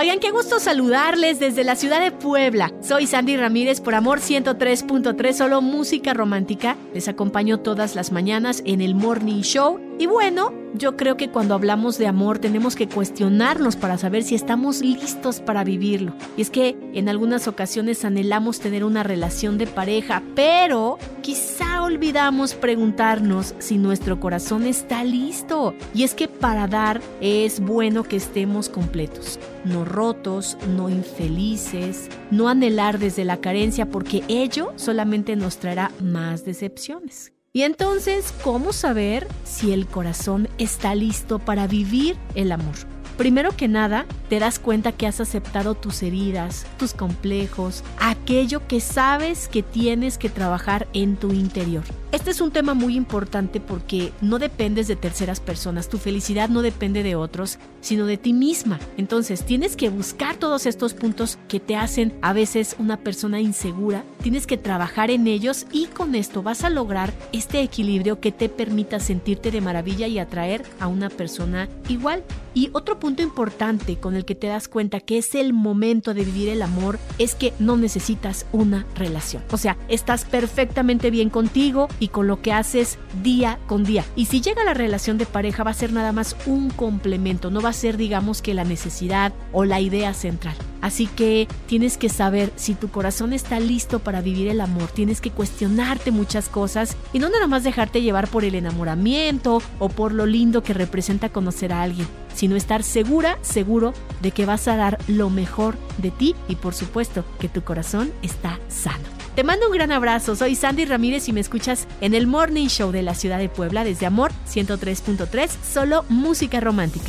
Oigan, qué gusto saludarles desde la ciudad de Puebla. Soy Sandy Ramírez por Amor 103.3, solo música romántica. Les acompaño todas las mañanas en el Morning Show. Y bueno, yo creo que cuando hablamos de amor tenemos que cuestionarnos para saber si estamos listos para vivirlo. Y es que en algunas ocasiones anhelamos tener una relación de pareja, pero quizá olvidamos preguntarnos si nuestro corazón está listo. Y es que para dar es bueno que estemos completos, no rotos, no infelices, no anhelar desde la carencia porque ello solamente nos traerá más decepciones. Y entonces, ¿cómo saber si el corazón está listo para vivir el amor? Primero que nada, te das cuenta que has aceptado tus heridas, tus complejos, aquello que sabes que tienes que trabajar en tu interior. Este es un tema muy importante porque no dependes de terceras personas, tu felicidad no depende de otros, sino de ti misma. Entonces tienes que buscar todos estos puntos que te hacen a veces una persona insegura, tienes que trabajar en ellos y con esto vas a lograr este equilibrio que te permita sentirte de maravilla y atraer a una persona igual. Y otro punto importante con el que te das cuenta que es el momento de vivir el amor es que no necesitas una relación. O sea, estás perfectamente bien contigo y con lo que haces día con día. Y si llega la relación de pareja va a ser nada más un complemento, no va a ser digamos que la necesidad o la idea central. Así que tienes que saber si tu corazón está listo para vivir el amor, tienes que cuestionarte muchas cosas y no nada más dejarte llevar por el enamoramiento o por lo lindo que representa conocer a alguien, sino estar segura, seguro de que vas a dar lo mejor de ti y por supuesto que tu corazón está sano. Te mando un gran abrazo, soy Sandy Ramírez y me escuchas en el Morning Show de la ciudad de Puebla desde Amor 103.3, solo música romántica.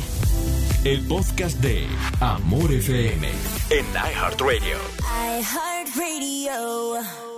El podcast de Amor FM en iHeartRadio. iHeartRadio.